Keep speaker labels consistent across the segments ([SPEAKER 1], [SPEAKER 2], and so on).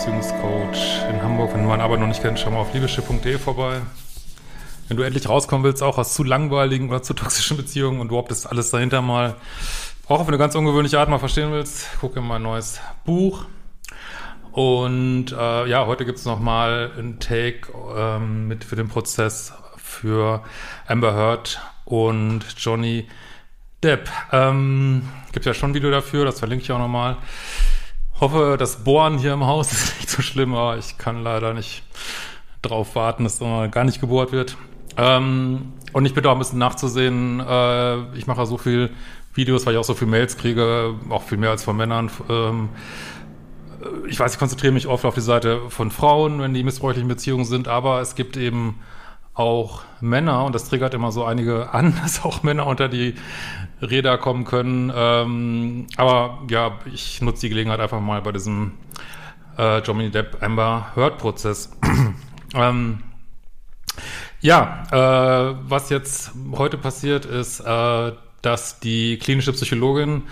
[SPEAKER 1] Beziehungscoach in Hamburg. Wenn du meine Arbeit noch nicht kennst, schau mal auf liebeschiff.de vorbei. Wenn du endlich rauskommen willst, auch aus zu langweiligen oder zu toxischen Beziehungen und überhaupt das alles dahinter mal, auch auf eine ganz ungewöhnliche Art mal verstehen willst, guck in mein neues Buch. Und äh, ja, heute gibt es nochmal ein Take ähm, mit für den Prozess für Amber Heard und Johnny Depp. Ähm, gibt ja schon ein Video dafür, das verlinke ich auch nochmal. Hoffe, das Bohren hier im Haus ist nicht so schlimm, aber ich kann leider nicht drauf warten, dass da gar nicht gebohrt wird. Ähm, und ich bitte auch ein bisschen nachzusehen. Äh, ich mache so viel Videos, weil ich auch so viel Mails kriege, auch viel mehr als von Männern. Ähm, ich weiß, ich konzentriere mich oft auf die Seite von Frauen, wenn die missbräuchlichen Beziehungen sind, aber es gibt eben auch Männer, und das triggert immer so einige an, dass auch Männer unter die Räder kommen können. Ähm, aber ja, ich nutze die Gelegenheit einfach mal bei diesem äh, Johnny Depp Amber Heard Prozess. ähm, ja, äh, was jetzt heute passiert ist, äh, dass die klinische Psychologin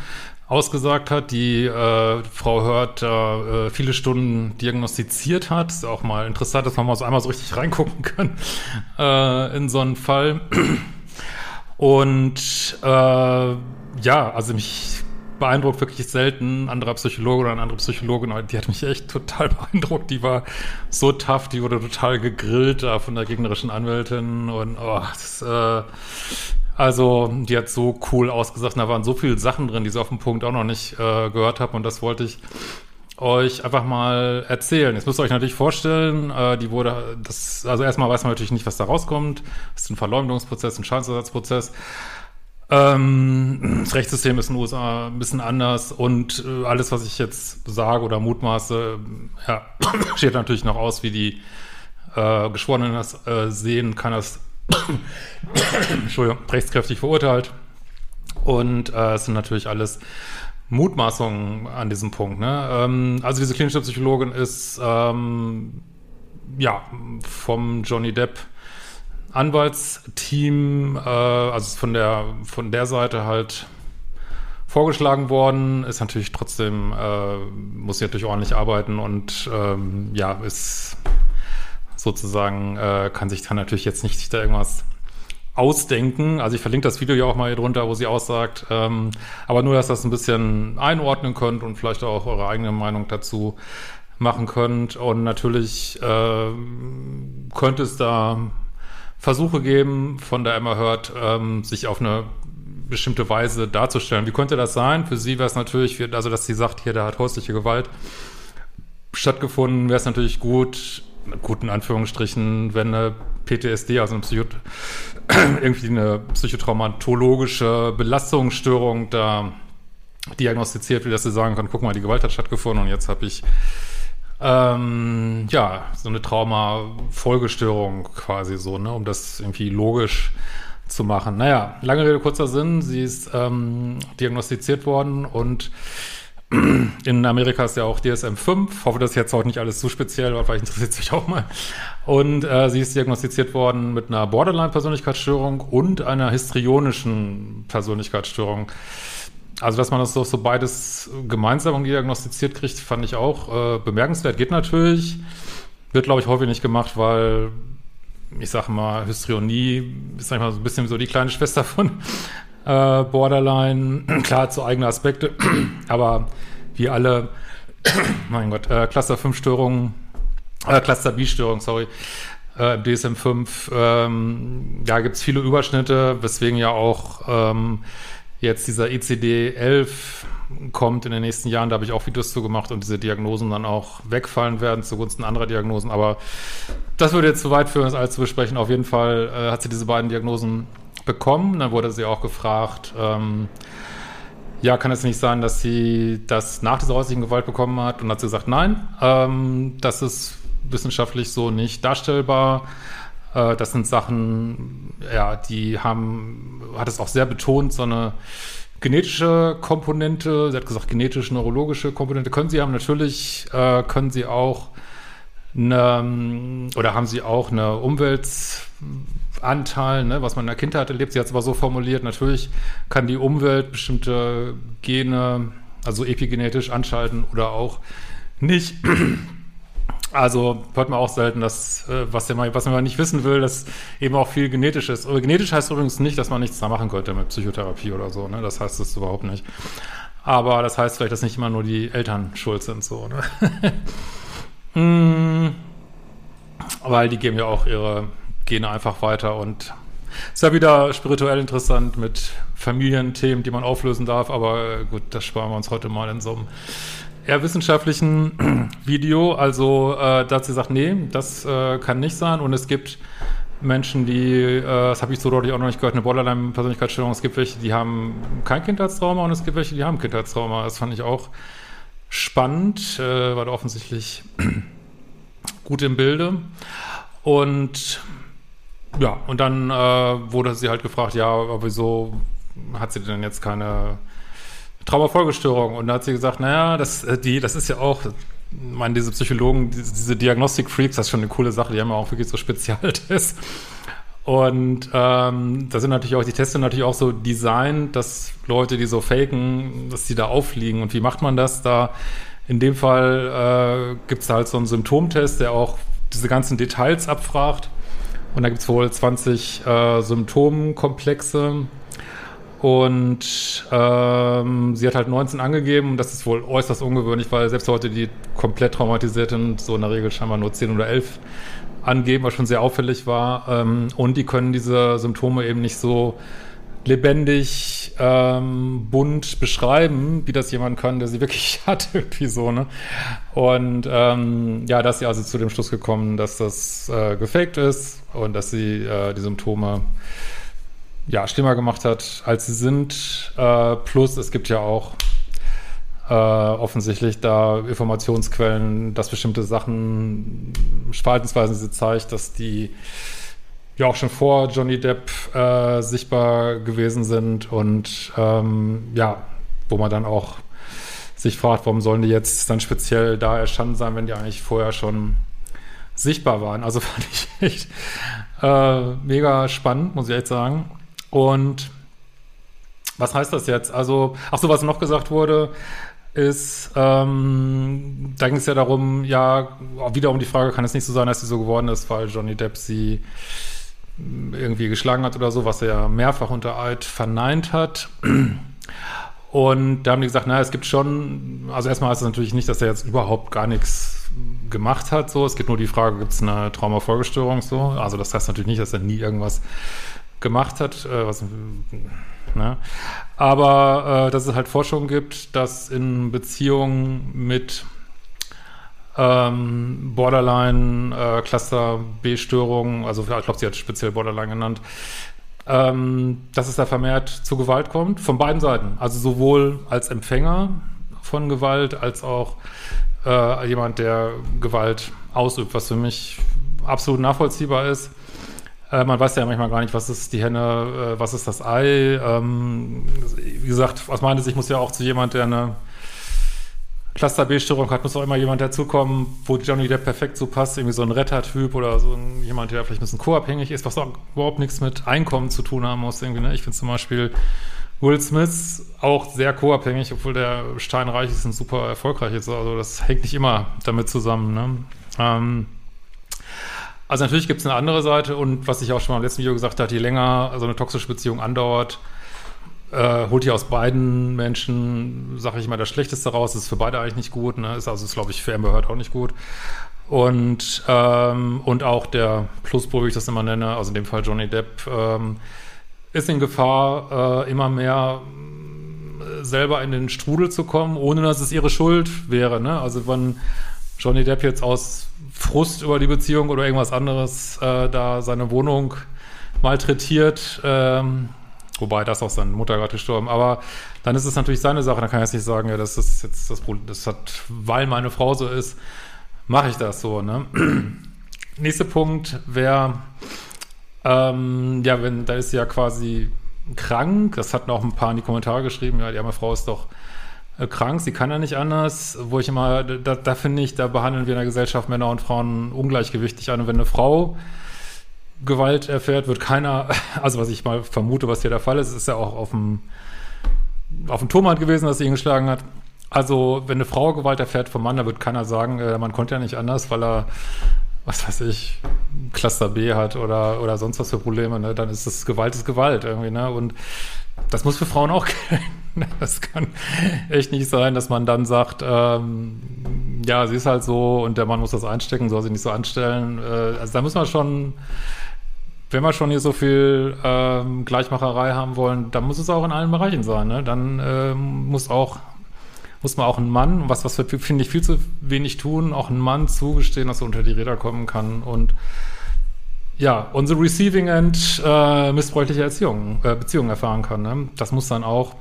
[SPEAKER 1] ausgesagt hat, die äh, Frau Hört äh, viele Stunden diagnostiziert hat. Ist auch mal interessant, dass man mal so einmal so richtig reingucken kann äh, in so einen Fall. Und äh, ja, also mich beeindruckt wirklich selten ein anderer Psychologe oder eine andere Psychologin, die hat mich echt total beeindruckt. Die war so tough, die wurde total gegrillt da von der gegnerischen Anwältin und oh, das, äh, also, die hat so cool ausgesagt. Da waren so viele Sachen drin, die sie auf dem Punkt auch noch nicht äh, gehört habe. Und das wollte ich euch einfach mal erzählen. Jetzt müsst ihr euch natürlich vorstellen, äh, die wurde, das, also erstmal weiß man natürlich nicht, was da rauskommt. Das ist ein Verleumdungsprozess, ein Schadensersatzprozez. Ähm, das Rechtssystem ist in den USA ein bisschen anders und äh, alles, was ich jetzt sage oder mutmaße, ja, steht natürlich noch aus, wie die äh, Geschworenen das äh, sehen, kann das Entschuldigung, rechtskräftig verurteilt. Und äh, es sind natürlich alles Mutmaßungen an diesem Punkt. Ne? Ähm, also diese klinische Psychologin ist ähm, ja vom Johnny Depp Anwaltsteam, äh, also von der von der Seite halt vorgeschlagen worden, ist natürlich trotzdem, äh, muss sie natürlich ordentlich arbeiten und ähm, ja, ist sozusagen, äh, kann sich dann natürlich jetzt nicht da irgendwas ausdenken. Also ich verlinke das Video ja auch mal hier drunter, wo sie aussagt. Ähm, aber nur, dass ihr das ein bisschen einordnen könnt und vielleicht auch eure eigene Meinung dazu machen könnt. Und natürlich äh, könnte es da Versuche geben, von der Emma hört, ähm, sich auf eine bestimmte Weise darzustellen. Wie könnte das sein? Für sie wäre es natürlich, also dass sie sagt, hier, da hat häusliche Gewalt stattgefunden, wäre es natürlich gut, guten Anführungsstrichen, wenn eine PTSD, also eine Psycho irgendwie eine psychotraumatologische Belastungsstörung da diagnostiziert wird, dass sie sagen kann, guck mal, die Gewalt hat stattgefunden und jetzt habe ich ähm, ja, so eine Trauma-Folgestörung quasi so, ne, um das irgendwie logisch zu machen. Naja, lange Rede, kurzer Sinn, sie ist ähm, diagnostiziert worden und in Amerika ist ja auch DSM-5. Hoffe, das ist jetzt heute nicht alles zu speziell, weil vielleicht interessiert sich auch mal. Und äh, sie ist diagnostiziert worden mit einer Borderline-Persönlichkeitsstörung und einer histrionischen Persönlichkeitsstörung. Also, dass man das so, so beides gemeinsam diagnostiziert kriegt, fand ich auch äh, bemerkenswert. Geht natürlich. Wird, glaube ich, häufig nicht gemacht, weil ich sage mal, Histrionie ist manchmal so ein bisschen so die kleine Schwester von äh, Borderline, klar zu eigene Aspekte, aber wie alle, mein Gott, äh, Cluster 5 Störungen, äh, Cluster B Störungen, sorry, äh, DSM-5, ähm, da gibt es viele Überschnitte, weswegen ja auch ähm, jetzt dieser ECD-11 kommt in den nächsten Jahren, da habe ich auch Videos zu gemacht und diese Diagnosen dann auch wegfallen werden zugunsten anderer Diagnosen, aber das würde jetzt zu weit führen, das alles zu besprechen. Auf jeden Fall äh, hat sie diese beiden Diagnosen bekommen. Dann wurde sie auch gefragt, ähm, ja, kann es nicht sein, dass sie das nach dieser häuslichen Gewalt bekommen hat? Und hat sie gesagt, nein, ähm, das ist wissenschaftlich so nicht darstellbar. Äh, das sind Sachen, ja, die haben, hat es auch sehr betont, so eine genetische Komponente, sie hat gesagt, genetisch-neurologische Komponente können sie haben. Natürlich äh, können sie auch eine, oder haben sie auch eine Umwelt Anteil, ne, was man in der Kindheit erlebt. Sie hat es aber so formuliert, natürlich kann die Umwelt bestimmte Gene, Also epigenetisch anschalten oder auch nicht. Also hört man auch selten, dass äh, was, man, was man nicht wissen will, dass eben auch viel genetisch ist. Aber genetisch heißt übrigens nicht, dass man nichts da machen könnte mit Psychotherapie oder so. Ne? Das heißt es überhaupt nicht. Aber das heißt vielleicht, dass nicht immer nur die Eltern schuld sind, so. Ne? mm, weil die geben ja auch ihre Gene einfach weiter und ist ja wieder spirituell interessant mit Familienthemen, die man auflösen darf, aber gut, das sparen wir uns heute mal in so einem eher wissenschaftlichen Video. Also äh, da hat sie gesagt, nee, das äh, kann nicht sein. Und es gibt Menschen, die, äh, das habe ich so deutlich auch noch nicht gehört, eine Borderline-Persönlichkeitsstörung. Es gibt welche, die haben kein Kindheitstrauma und es gibt welche, die haben Kindheitstrauma. Das fand ich auch spannend, äh, war da offensichtlich gut im Bilde. Und ja, und dann äh, wurde sie halt gefragt, ja, wieso hat sie denn jetzt keine Traumafolgestörung. Und da hat sie gesagt, naja, das, äh, die, das ist ja auch, ich meine, diese Psychologen, diese, diese Diagnostik-Freaks, das ist schon eine coole Sache, die haben ja auch wirklich so Spezialtests. Und ähm, da sind natürlich auch, die Tests sind natürlich auch so designt, dass Leute, die so faken, dass die da auffliegen. Und wie macht man das? Da in dem Fall äh, gibt es halt so einen Symptomtest, der auch diese ganzen Details abfragt. Und da gibt es wohl 20 äh, Symptomkomplexe und ähm, sie hat halt 19 angegeben. Das ist wohl äußerst ungewöhnlich, weil selbst Leute, die komplett traumatisiert sind, so in der Regel scheinbar nur 10 oder 11 angeben, was schon sehr auffällig war. Ähm, und die können diese Symptome eben nicht so lebendig, ähm, bunt beschreiben, wie das jemand kann, der sie wirklich hat, irgendwie so, ne? Und ähm, ja, dass sie also zu dem Schluss gekommen, dass das äh, gefaked ist und dass sie äh, die Symptome ja, schlimmer gemacht hat, als sie sind. Äh, plus es gibt ja auch äh, offensichtlich da Informationsquellen, dass bestimmte Sachen, Verhaltensweisen sie zeigt, dass die ja auch schon vor Johnny Depp äh, sichtbar gewesen sind und ähm, ja, wo man dann auch sich fragt, warum sollen die jetzt dann speziell da erstanden sein, wenn die eigentlich vorher schon sichtbar waren. Also fand ich echt äh, mega spannend, muss ich echt sagen. Und was heißt das jetzt? Also, ach so, was noch gesagt wurde, ist, ähm, da ging es ja darum, ja, wieder um die Frage, kann es nicht so sein, dass sie so geworden ist, weil Johnny Depp sie irgendwie geschlagen hat oder so, was er ja mehrfach unter Eid verneint hat. Und da haben die gesagt, naja, es gibt schon, also erstmal heißt es natürlich nicht, dass er jetzt überhaupt gar nichts gemacht hat, so. Es gibt nur die Frage, gibt es eine Traumafolgestörung, so. Also das heißt natürlich nicht, dass er nie irgendwas gemacht hat, äh, was, ne? aber äh, dass es halt Forschung gibt, dass in Beziehungen mit ähm, Borderline, äh, Cluster B-Störungen, also ich glaube, sie hat speziell Borderline genannt, ähm, dass es da vermehrt zu Gewalt kommt, von beiden Seiten. Also sowohl als Empfänger von Gewalt, als auch äh, jemand, der Gewalt ausübt, was für mich absolut nachvollziehbar ist. Äh, man weiß ja manchmal gar nicht, was ist die Henne, äh, was ist das Ei. Ähm, wie gesagt, aus meiner Sicht muss ja auch zu jemand, der eine Cluster B-Störung hat, muss auch immer jemand dazukommen, wo Johnny Depp perfekt so passt, irgendwie so ein Rettertyp oder so ein, jemand, der vielleicht ein bisschen co-abhängig ist, was auch überhaupt nichts mit Einkommen zu tun haben muss. Irgendwie, ne? Ich finde zum Beispiel Will Smith auch sehr co-abhängig, obwohl der steinreich ist und super erfolgreich ist. Also das hängt nicht immer damit zusammen. Ne? Ähm, also natürlich gibt es eine andere Seite und was ich auch schon mal im letzten Video gesagt habe, je länger so eine toxische Beziehung andauert, äh, holt ihr aus beiden Menschen, sage ich mal, das Schlechteste raus. Das ist für beide eigentlich nicht gut. Ne? Ist also, glaube ich, für Amber Heard auch nicht gut. Und, ähm, und auch der Pluspol, wie ich das immer nenne, also in dem Fall Johnny Depp, ähm, ist in Gefahr, äh, immer mehr äh, selber in den Strudel zu kommen, ohne dass es ihre Schuld wäre. Ne? Also wenn Johnny Depp jetzt aus Frust über die Beziehung oder irgendwas anderes äh, da seine Wohnung malträtiert, ähm, wobei das auch seine Mutter gerade gestorben, aber dann ist es natürlich seine Sache, dann kann ich jetzt nicht sagen, ja, das ist jetzt das Problem, das hat, weil meine Frau so ist, mache ich das so, ne? Nächster Punkt wäre, ähm, ja, wenn, da ist sie ja quasi krank, das hatten auch ein paar in die Kommentare geschrieben, ja, die arme Frau ist doch äh, krank, sie kann ja nicht anders, wo ich immer, da, da finde ich, da behandeln wir in der Gesellschaft Männer und Frauen ungleichgewichtig an. Und wenn eine Frau Gewalt erfährt, wird keiner, also was ich mal vermute, was hier der Fall ist, ist ja auch auf dem, auf dem Turmhand gewesen, dass sie ihn geschlagen hat. Also, wenn eine Frau Gewalt erfährt vom Mann, da wird keiner sagen, äh, man konnte ja nicht anders, weil er, was weiß ich, Cluster B hat oder, oder sonst was für Probleme, ne? Dann ist das Gewalt ist Gewalt irgendwie, ne? Und das muss für Frauen auch gelten. Das kann echt nicht sein, dass man dann sagt, ähm, ja, sie ist halt so und der Mann muss das einstecken, soll sie nicht so anstellen. Äh, also da muss man schon, wenn wir schon hier so viel ähm, Gleichmacherei haben wollen, dann muss es auch in allen Bereichen sein. Ne? Dann ähm, muss auch muss man auch ein Mann, was, was wir, finde ich, viel zu wenig tun, auch ein Mann zugestehen, dass er unter die Räder kommen kann und ja, unsere Receiving End äh, missbräuchliche Erziehung, äh, Beziehungen erfahren kann. Ne? Das muss dann auch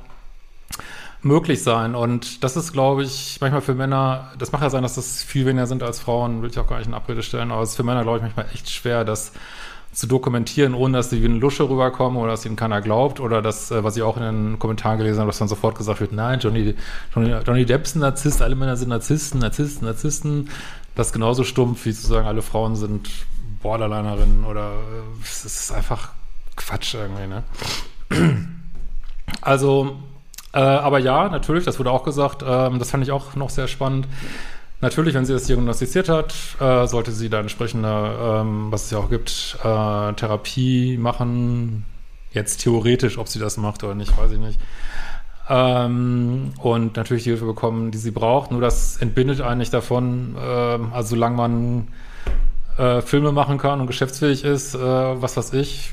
[SPEAKER 1] möglich sein. Und das ist, glaube ich, manchmal für Männer, das mag ja sein, dass das viel weniger sind als Frauen, will ich auch gar nicht in Abrede stellen, aber es ist für Männer, glaube ich, manchmal echt schwer, das zu dokumentieren, ohne dass sie wie eine Lusche rüberkommen oder dass ihnen keiner glaubt oder das, äh, was ich auch in den Kommentaren gelesen habe, dass dann sofort gesagt wird, nein, Johnny, Johnny, Johnny Depp ist ein Narzisst, alle Männer sind Narzissten, Narzissten, Narzissten. Das ist genauso stumpf, wie zu sagen, alle Frauen sind Borderlinerinnen oder äh, es ist einfach Quatsch irgendwie, ne? Also, äh, aber ja, natürlich, das wurde auch gesagt, ähm, das fand ich auch noch sehr spannend. Natürlich, wenn sie das diagnostiziert hat, äh, sollte sie da entsprechende, ähm, was es ja auch gibt, äh, Therapie machen. Jetzt theoretisch, ob sie das macht oder nicht, weiß ich nicht. Ähm, und natürlich die Hilfe bekommen, die sie braucht. Nur das entbindet eigentlich davon, äh, also solange man äh, Filme machen kann und geschäftsfähig ist, äh, was weiß ich,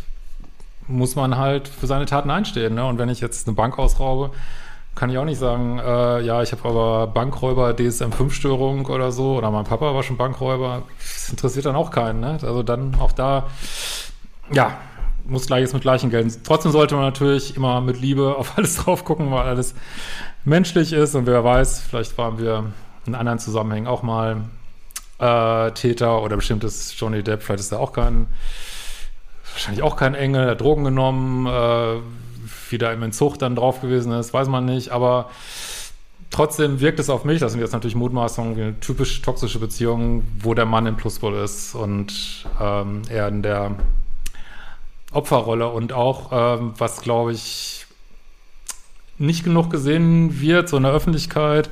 [SPEAKER 1] muss man halt für seine Taten einstehen. Ne? Und wenn ich jetzt eine Bank ausraube, kann ich auch nicht sagen, äh, ja, ich habe aber Bankräuber DSM-5-Störung oder so, oder mein Papa war schon Bankräuber. Das interessiert dann auch keinen. Ne? Also dann auch da, ja, muss Gleiches mit Gleichen gelten. Trotzdem sollte man natürlich immer mit Liebe auf alles drauf gucken, weil alles menschlich ist. Und wer weiß, vielleicht waren wir in anderen Zusammenhängen auch mal äh, Täter oder bestimmt ist Johnny Depp, vielleicht ist er auch kein, wahrscheinlich auch kein Engel, hat Drogen genommen, äh, wieder im Entzug dann drauf gewesen ist, weiß man nicht, aber trotzdem wirkt es auf mich, das sind jetzt natürlich Mutmaßungen, wie eine typisch toxische Beziehung, wo der Mann im Pluspol ist und ähm, er in der Opferrolle und auch, ähm, was glaube ich nicht genug gesehen wird, so in der Öffentlichkeit,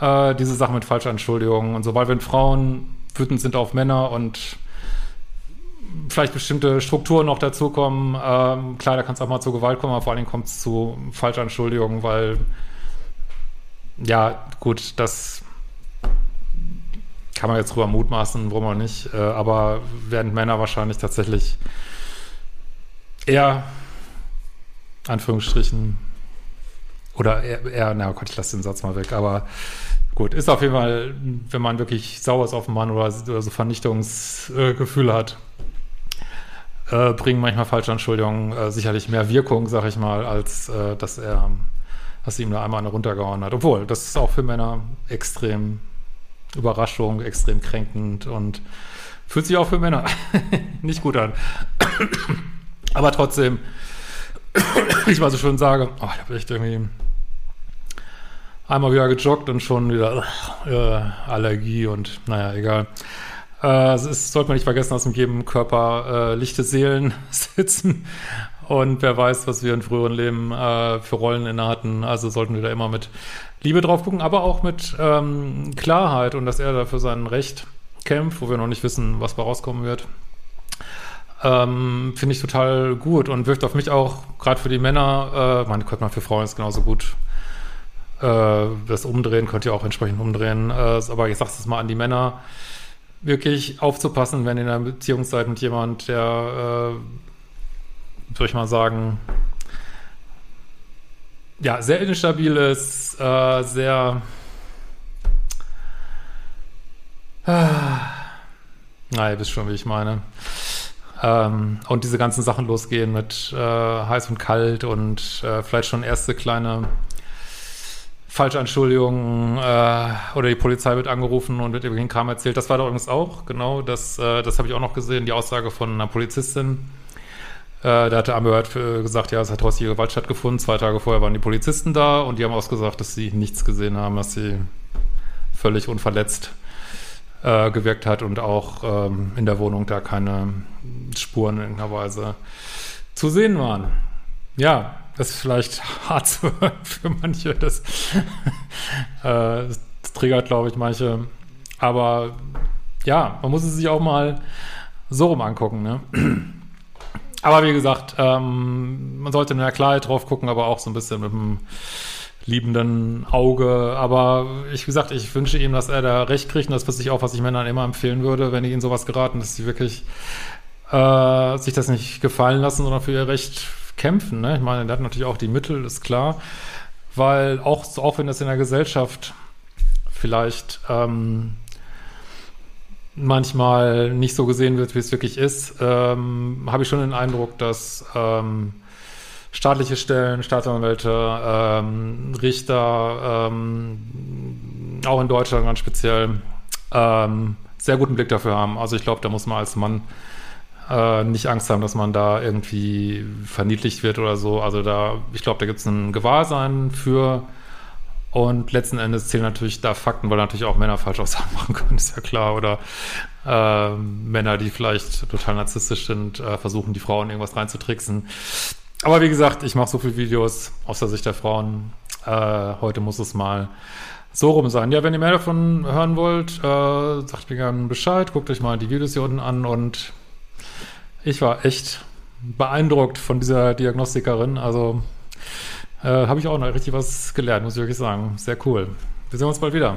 [SPEAKER 1] äh, diese Sache mit Falschanschuldigungen und sobald wenn Frauen wütend sind auf Männer und vielleicht bestimmte Strukturen noch dazukommen, ähm, klar, da kann es auch mal zu Gewalt kommen, aber vor allen Dingen kommt es zu Falschanschuldigungen, weil ja, gut, das kann man jetzt drüber mutmaßen, warum auch nicht, äh, aber während Männer wahrscheinlich tatsächlich eher Anführungsstrichen oder eher, eher na Gott, ich lasse den Satz mal weg, aber gut, ist auf jeden Fall, wenn man wirklich sauer ist auf den Mann oder, oder so Vernichtungsgefühle äh, hat, äh, bringen manchmal Falschanschuldigungen äh, sicherlich mehr Wirkung, sag ich mal, als äh, dass er, dass ihm da einmal eine runtergehauen hat. Obwohl, das ist auch für Männer extrem Überraschung, extrem kränkend und fühlt sich auch für Männer nicht gut an. Aber trotzdem, ich mal so schön sage, oh, ich habe echt irgendwie einmal wieder gejoggt und schon wieder äh, Allergie und naja, egal. Äh, es sollte man nicht vergessen, dass in jedem Körper äh, lichte Seelen sitzen. Und wer weiß, was wir in früheren Leben äh, für Rollen inne hatten. Also sollten wir da immer mit Liebe drauf gucken, aber auch mit ähm, Klarheit und dass er da für sein Recht kämpft, wo wir noch nicht wissen, was da rauskommen wird. Ähm, Finde ich total gut und wirkt auf mich auch, gerade für die Männer, äh, man könnte man für Frauen ist genauso gut äh, das umdrehen, könnt ihr auch entsprechend umdrehen. Äh, aber ich sage es mal an die Männer, wirklich aufzupassen, wenn ihr in einer Beziehung seid mit jemand, der, äh, soll ich mal sagen, ja, sehr instabil ist, äh, sehr äh, na, ihr wisst schon, wie ich meine. Ähm, und diese ganzen Sachen losgehen mit äh, heiß und kalt und äh, vielleicht schon erste kleine Falschanschuldigungen äh, oder die Polizei wird angerufen und wird über den Kram erzählt. Das war da übrigens auch, genau, das, äh, das habe ich auch noch gesehen, die Aussage von einer Polizistin. Äh, da hatte Amber Heard gesagt, ja, es hat häusliche Gewalt stattgefunden. Zwei Tage vorher waren die Polizisten da und die haben ausgesagt, dass sie nichts gesehen haben, dass sie völlig unverletzt äh, gewirkt hat und auch ähm, in der Wohnung da keine Spuren in irgendeiner Weise zu sehen waren. Ja, das ist vielleicht hart zu hören für manche. Das, äh, das triggert, glaube ich, manche. Aber ja, man muss es sich auch mal so rum angucken. Ne? Aber wie gesagt, ähm, man sollte in der Klarheit drauf gucken, aber auch so ein bisschen mit dem liebenden Auge. Aber ich, wie gesagt, ich wünsche ihm, dass er da recht kriegt. Und das ist auch, was ich Männern immer empfehlen würde, wenn die ihnen sowas geraten, dass sie wirklich äh, sich das nicht gefallen lassen, sondern für ihr Recht kämpfen. Ne? Ich meine, der hat natürlich auch die Mittel, ist klar. Weil auch, auch wenn das in der Gesellschaft vielleicht ähm, manchmal nicht so gesehen wird, wie es wirklich ist, ähm, habe ich schon den Eindruck, dass ähm, staatliche Stellen, Staatsanwälte, ähm, Richter, ähm, auch in Deutschland ganz speziell, ähm, sehr guten Blick dafür haben. Also ich glaube, da muss man als Mann äh, nicht Angst haben, dass man da irgendwie verniedlicht wird oder so. Also da, ich glaube, da gibt es ein Gewahrsein für und letzten Endes zählen natürlich da Fakten, weil natürlich auch Männer falsch Aussagen machen können, ist ja klar. Oder äh, Männer, die vielleicht total narzisstisch sind, äh, versuchen, die Frauen irgendwas reinzutricksen. Aber wie gesagt, ich mache so viele Videos aus der Sicht der Frauen. Äh, heute muss es mal so rum sein. Ja, wenn ihr mehr davon hören wollt, äh, sagt mir gerne Bescheid. Guckt euch mal die Videos hier unten an. Und ich war echt beeindruckt von dieser Diagnostikerin. Also äh, habe ich auch noch richtig was gelernt, muss ich wirklich sagen. Sehr cool. Wir sehen uns bald wieder.